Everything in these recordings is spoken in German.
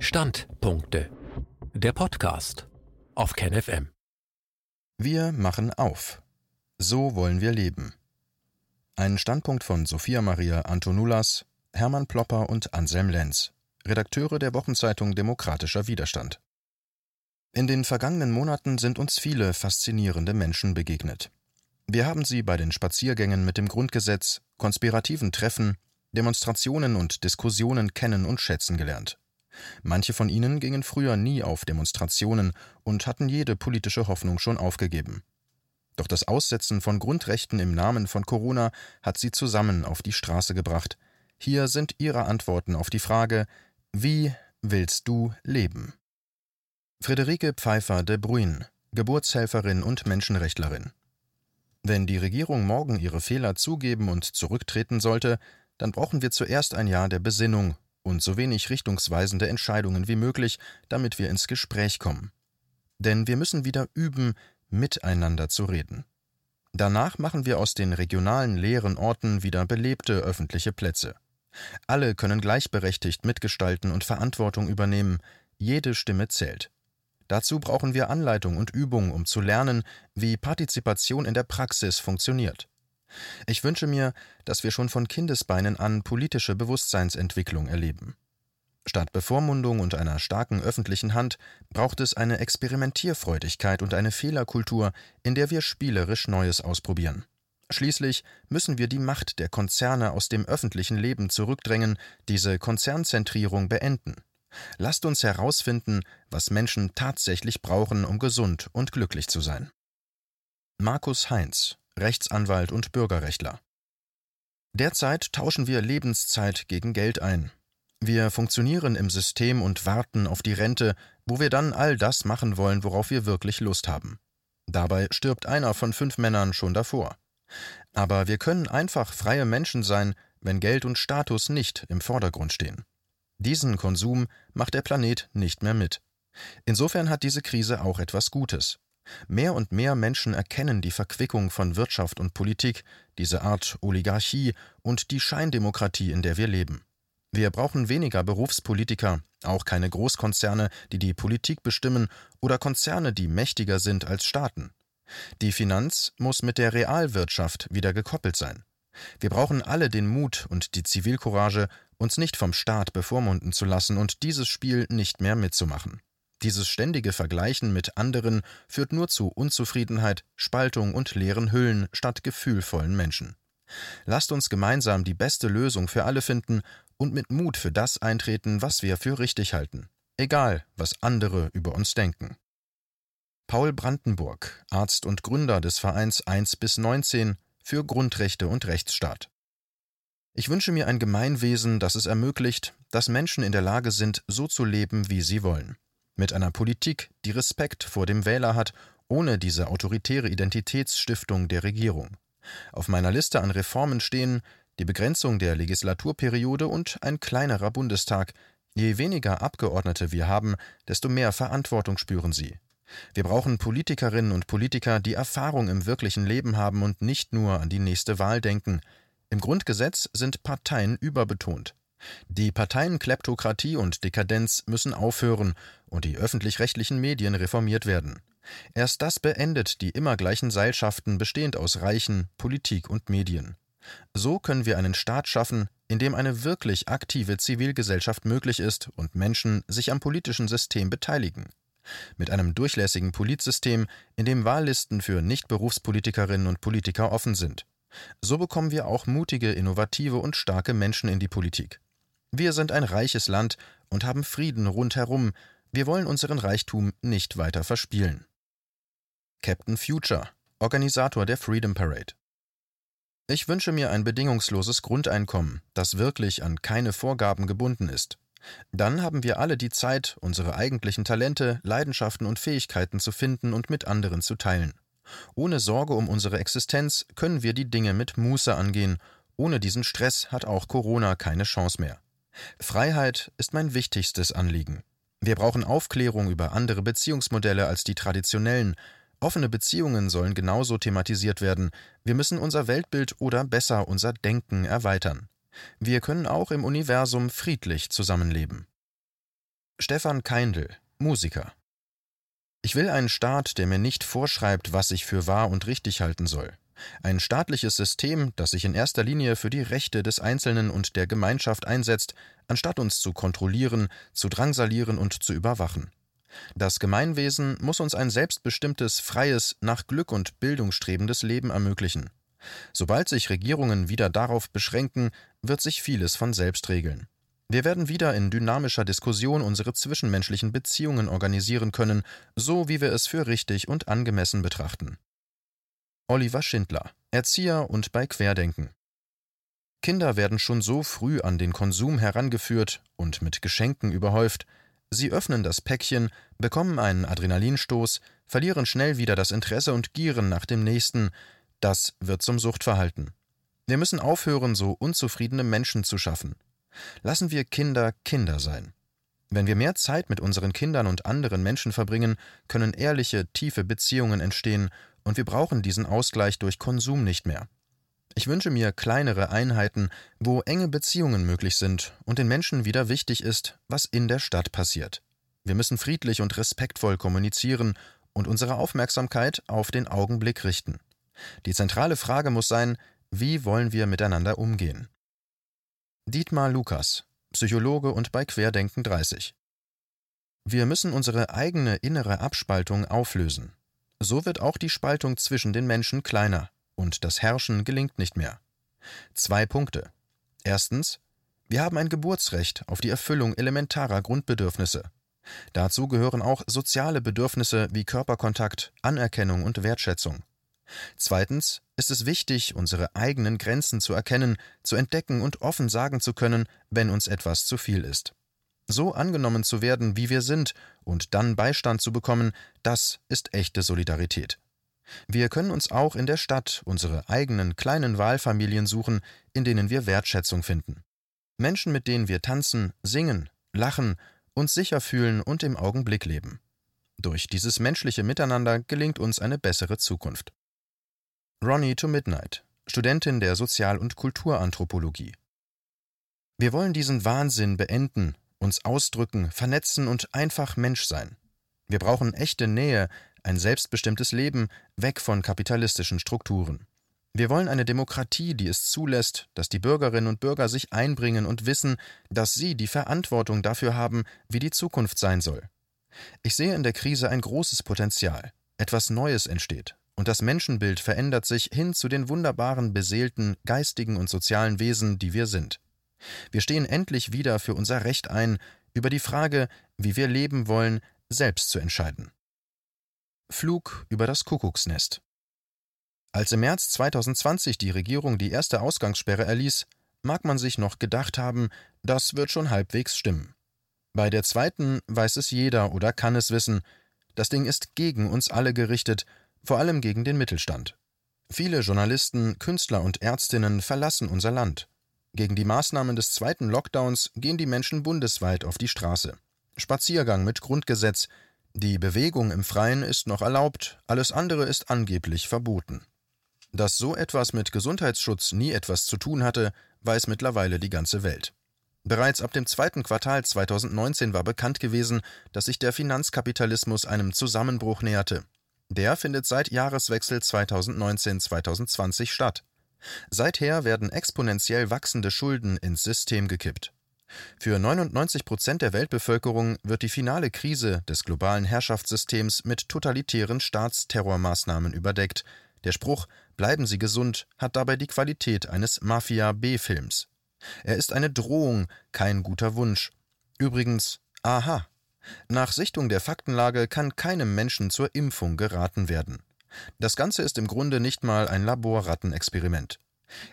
Standpunkte. Der Podcast auf KenFM. Wir machen auf. So wollen wir leben. Ein Standpunkt von Sophia Maria Antonulas, Hermann Plopper und Anselm Lenz, Redakteure der Wochenzeitung Demokratischer Widerstand. In den vergangenen Monaten sind uns viele faszinierende Menschen begegnet. Wir haben sie bei den Spaziergängen mit dem Grundgesetz, konspirativen Treffen, Demonstrationen und Diskussionen kennen und schätzen gelernt. Manche von ihnen gingen früher nie auf Demonstrationen und hatten jede politische Hoffnung schon aufgegeben. Doch das Aussetzen von Grundrechten im Namen von Corona hat sie zusammen auf die Straße gebracht. Hier sind ihre Antworten auf die Frage Wie willst du leben? Friederike Pfeiffer de Bruyn, Geburtshelferin und Menschenrechtlerin. Wenn die Regierung morgen ihre Fehler zugeben und zurücktreten sollte, dann brauchen wir zuerst ein Jahr der Besinnung und so wenig richtungsweisende Entscheidungen wie möglich, damit wir ins Gespräch kommen. Denn wir müssen wieder üben, miteinander zu reden. Danach machen wir aus den regionalen leeren Orten wieder belebte öffentliche Plätze. Alle können gleichberechtigt mitgestalten und Verantwortung übernehmen, jede Stimme zählt. Dazu brauchen wir Anleitung und Übung, um zu lernen, wie Partizipation in der Praxis funktioniert. Ich wünsche mir, dass wir schon von Kindesbeinen an politische Bewusstseinsentwicklung erleben. Statt Bevormundung und einer starken öffentlichen Hand braucht es eine Experimentierfreudigkeit und eine Fehlerkultur, in der wir spielerisch Neues ausprobieren. Schließlich müssen wir die Macht der Konzerne aus dem öffentlichen Leben zurückdrängen, diese Konzernzentrierung beenden. Lasst uns herausfinden, was Menschen tatsächlich brauchen, um gesund und glücklich zu sein. Markus Heinz Rechtsanwalt und Bürgerrechtler. Derzeit tauschen wir Lebenszeit gegen Geld ein. Wir funktionieren im System und warten auf die Rente, wo wir dann all das machen wollen, worauf wir wirklich Lust haben. Dabei stirbt einer von fünf Männern schon davor. Aber wir können einfach freie Menschen sein, wenn Geld und Status nicht im Vordergrund stehen. Diesen Konsum macht der Planet nicht mehr mit. Insofern hat diese Krise auch etwas Gutes. Mehr und mehr Menschen erkennen die Verquickung von Wirtschaft und Politik, diese Art Oligarchie und die Scheindemokratie, in der wir leben. Wir brauchen weniger Berufspolitiker, auch keine Großkonzerne, die die Politik bestimmen, oder Konzerne, die mächtiger sind als Staaten. Die Finanz muss mit der Realwirtschaft wieder gekoppelt sein. Wir brauchen alle den Mut und die Zivilcourage, uns nicht vom Staat bevormunden zu lassen und dieses Spiel nicht mehr mitzumachen. Dieses ständige Vergleichen mit anderen führt nur zu Unzufriedenheit, Spaltung und leeren Hüllen statt gefühlvollen Menschen. Lasst uns gemeinsam die beste Lösung für alle finden und mit Mut für das eintreten, was wir für richtig halten, egal was andere über uns denken. Paul Brandenburg, Arzt und Gründer des Vereins 1 bis 19 für Grundrechte und Rechtsstaat. Ich wünsche mir ein Gemeinwesen, das es ermöglicht, dass Menschen in der Lage sind, so zu leben, wie sie wollen mit einer Politik, die Respekt vor dem Wähler hat, ohne diese autoritäre Identitätsstiftung der Regierung. Auf meiner Liste an Reformen stehen die Begrenzung der Legislaturperiode und ein kleinerer Bundestag. Je weniger Abgeordnete wir haben, desto mehr Verantwortung spüren sie. Wir brauchen Politikerinnen und Politiker, die Erfahrung im wirklichen Leben haben und nicht nur an die nächste Wahl denken. Im Grundgesetz sind Parteien überbetont. Die Parteienkleptokratie und Dekadenz müssen aufhören und die öffentlich-rechtlichen Medien reformiert werden. Erst das beendet die immer gleichen Seilschaften bestehend aus Reichen, Politik und Medien. So können wir einen Staat schaffen, in dem eine wirklich aktive Zivilgesellschaft möglich ist und Menschen sich am politischen System beteiligen. Mit einem durchlässigen Politsystem, in dem Wahllisten für Nichtberufspolitikerinnen und Politiker offen sind. So bekommen wir auch mutige, innovative und starke Menschen in die Politik. Wir sind ein reiches Land und haben Frieden rundherum. Wir wollen unseren Reichtum nicht weiter verspielen. Captain Future, Organisator der Freedom Parade. Ich wünsche mir ein bedingungsloses Grundeinkommen, das wirklich an keine Vorgaben gebunden ist. Dann haben wir alle die Zeit, unsere eigentlichen Talente, Leidenschaften und Fähigkeiten zu finden und mit anderen zu teilen. Ohne Sorge um unsere Existenz können wir die Dinge mit Muße angehen. Ohne diesen Stress hat auch Corona keine Chance mehr. Freiheit ist mein wichtigstes Anliegen. Wir brauchen Aufklärung über andere Beziehungsmodelle als die traditionellen. Offene Beziehungen sollen genauso thematisiert werden. Wir müssen unser Weltbild oder besser unser Denken erweitern. Wir können auch im Universum friedlich zusammenleben. Stefan Keindl, Musiker. Ich will einen Staat, der mir nicht vorschreibt, was ich für wahr und richtig halten soll. Ein staatliches System, das sich in erster Linie für die Rechte des Einzelnen und der Gemeinschaft einsetzt, anstatt uns zu kontrollieren, zu drangsalieren und zu überwachen. Das Gemeinwesen muss uns ein selbstbestimmtes, freies, nach Glück und Bildung strebendes Leben ermöglichen. Sobald sich Regierungen wieder darauf beschränken, wird sich vieles von selbst regeln. Wir werden wieder in dynamischer Diskussion unsere zwischenmenschlichen Beziehungen organisieren können, so wie wir es für richtig und angemessen betrachten. Oliver Schindler, Erzieher und bei Querdenken. Kinder werden schon so früh an den Konsum herangeführt und mit Geschenken überhäuft. Sie öffnen das Päckchen, bekommen einen Adrenalinstoß, verlieren schnell wieder das Interesse und gieren nach dem nächsten. Das wird zum Suchtverhalten. Wir müssen aufhören, so unzufriedene Menschen zu schaffen. Lassen wir Kinder Kinder sein. Wenn wir mehr Zeit mit unseren Kindern und anderen Menschen verbringen, können ehrliche, tiefe Beziehungen entstehen und wir brauchen diesen Ausgleich durch Konsum nicht mehr. Ich wünsche mir kleinere Einheiten, wo enge Beziehungen möglich sind und den Menschen wieder wichtig ist, was in der Stadt passiert. Wir müssen friedlich und respektvoll kommunizieren und unsere Aufmerksamkeit auf den Augenblick richten. Die zentrale Frage muss sein, wie wollen wir miteinander umgehen? Dietmar Lukas, Psychologe und bei Querdenken 30. Wir müssen unsere eigene innere Abspaltung auflösen. So wird auch die Spaltung zwischen den Menschen kleiner und das Herrschen gelingt nicht mehr. Zwei Punkte. Erstens, wir haben ein Geburtsrecht auf die Erfüllung elementarer Grundbedürfnisse. Dazu gehören auch soziale Bedürfnisse wie Körperkontakt, Anerkennung und Wertschätzung. Zweitens ist es wichtig, unsere eigenen Grenzen zu erkennen, zu entdecken und offen sagen zu können, wenn uns etwas zu viel ist. So angenommen zu werden, wie wir sind, und dann Beistand zu bekommen, das ist echte Solidarität. Wir können uns auch in der Stadt unsere eigenen kleinen Wahlfamilien suchen, in denen wir Wertschätzung finden. Menschen, mit denen wir tanzen, singen, lachen, uns sicher fühlen und im Augenblick leben. Durch dieses menschliche Miteinander gelingt uns eine bessere Zukunft. Ronnie to Midnight, Studentin der Sozial- und Kulturanthropologie. Wir wollen diesen Wahnsinn beenden uns ausdrücken, vernetzen und einfach Mensch sein. Wir brauchen echte Nähe, ein selbstbestimmtes Leben, weg von kapitalistischen Strukturen. Wir wollen eine Demokratie, die es zulässt, dass die Bürgerinnen und Bürger sich einbringen und wissen, dass sie die Verantwortung dafür haben, wie die Zukunft sein soll. Ich sehe in der Krise ein großes Potenzial. Etwas Neues entsteht, und das Menschenbild verändert sich hin zu den wunderbaren, beseelten, geistigen und sozialen Wesen, die wir sind. Wir stehen endlich wieder für unser Recht ein, über die Frage, wie wir leben wollen, selbst zu entscheiden. Flug über das Kuckucksnest. Als im März 2020 die Regierung die erste Ausgangssperre erließ, mag man sich noch gedacht haben, das wird schon halbwegs stimmen. Bei der zweiten weiß es jeder oder kann es wissen, das Ding ist gegen uns alle gerichtet, vor allem gegen den Mittelstand. Viele Journalisten, Künstler und Ärztinnen verlassen unser Land. Gegen die Maßnahmen des zweiten Lockdowns gehen die Menschen bundesweit auf die Straße. Spaziergang mit Grundgesetz. Die Bewegung im Freien ist noch erlaubt, alles andere ist angeblich verboten. Dass so etwas mit Gesundheitsschutz nie etwas zu tun hatte, weiß mittlerweile die ganze Welt. Bereits ab dem zweiten Quartal 2019 war bekannt gewesen, dass sich der Finanzkapitalismus einem Zusammenbruch näherte. Der findet seit Jahreswechsel 2019-2020 statt. Seither werden exponentiell wachsende Schulden ins System gekippt. Für 99 Prozent der Weltbevölkerung wird die finale Krise des globalen Herrschaftssystems mit totalitären Staatsterrormaßnahmen überdeckt. Der Spruch Bleiben Sie gesund hat dabei die Qualität eines Mafia-B-Films. Er ist eine Drohung, kein guter Wunsch. Übrigens, aha. Nach Sichtung der Faktenlage kann keinem Menschen zur Impfung geraten werden. Das Ganze ist im Grunde nicht mal ein Laborrattenexperiment.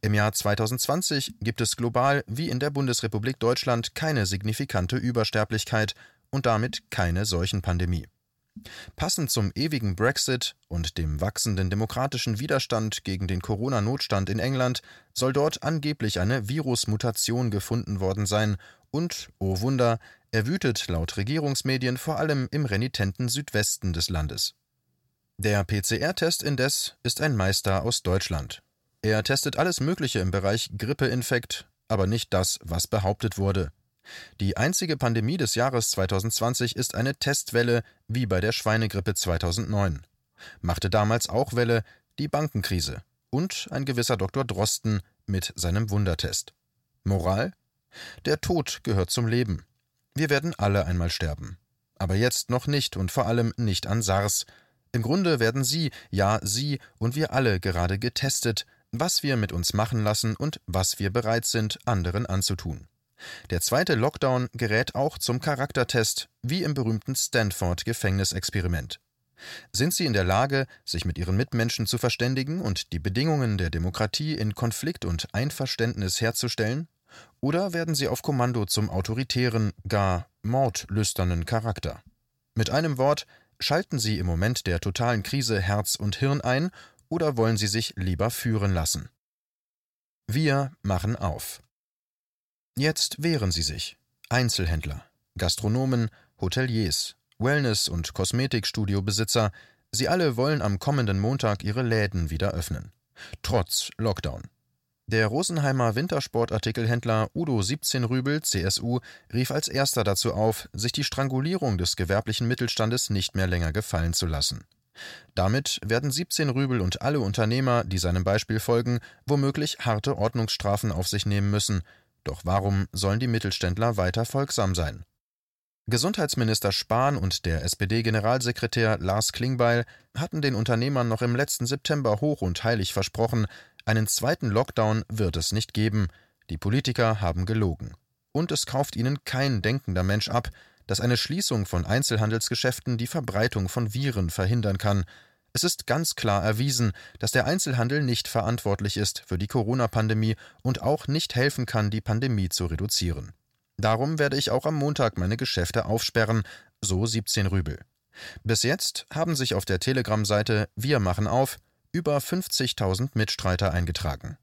Im Jahr 2020 gibt es global wie in der Bundesrepublik Deutschland keine signifikante Übersterblichkeit und damit keine Seuchenpandemie. Passend zum ewigen Brexit und dem wachsenden demokratischen Widerstand gegen den Corona-Notstand in England soll dort angeblich eine Virusmutation gefunden worden sein und, oh Wunder, er wütet laut Regierungsmedien vor allem im renitenten Südwesten des Landes. Der PCR-Test indes ist ein Meister aus Deutschland. Er testet alles Mögliche im Bereich Grippeinfekt, aber nicht das, was behauptet wurde. Die einzige Pandemie des Jahres 2020 ist eine Testwelle wie bei der Schweinegrippe 2009. Machte damals auch Welle die Bankenkrise und ein gewisser Dr. Drosten mit seinem Wundertest. Moral? Der Tod gehört zum Leben. Wir werden alle einmal sterben. Aber jetzt noch nicht und vor allem nicht an SARS. Im Grunde werden Sie, ja Sie und wir alle gerade getestet, was wir mit uns machen lassen und was wir bereit sind, anderen anzutun. Der zweite Lockdown gerät auch zum Charaktertest, wie im berühmten Stanford-Gefängnisexperiment. Sind sie in der Lage, sich mit ihren Mitmenschen zu verständigen und die Bedingungen der Demokratie in Konflikt und Einverständnis herzustellen? Oder werden sie auf Kommando zum autoritären, gar mordlüsternen Charakter? Mit einem Wort, schalten sie im Moment der totalen Krise Herz und Hirn ein oder wollen sie sich lieber führen lassen? Wir machen auf. Jetzt wehren sie sich. Einzelhändler, Gastronomen, Hoteliers, Wellness- und Kosmetikstudiobesitzer, sie alle wollen am kommenden Montag ihre Läden wieder öffnen. Trotz Lockdown. Der Rosenheimer Wintersportartikelhändler Udo 17 Rübel, CSU, rief als erster dazu auf, sich die Strangulierung des gewerblichen Mittelstandes nicht mehr länger gefallen zu lassen. Damit werden 17 Rübel und alle Unternehmer, die seinem Beispiel folgen, womöglich harte Ordnungsstrafen auf sich nehmen müssen. Doch warum sollen die Mittelständler weiter folgsam sein? Gesundheitsminister Spahn und der SPD-Generalsekretär Lars Klingbeil hatten den Unternehmern noch im letzten September hoch und heilig versprochen, einen zweiten Lockdown wird es nicht geben. Die Politiker haben gelogen. Und es kauft ihnen kein denkender Mensch ab, dass eine Schließung von Einzelhandelsgeschäften die Verbreitung von Viren verhindern kann. Es ist ganz klar erwiesen, dass der Einzelhandel nicht verantwortlich ist für die Corona-Pandemie und auch nicht helfen kann, die Pandemie zu reduzieren. Darum werde ich auch am Montag meine Geschäfte aufsperren, so 17 Rübel. Bis jetzt haben sich auf der Telegram-Seite Wir machen auf über 50.000 Mitstreiter eingetragen.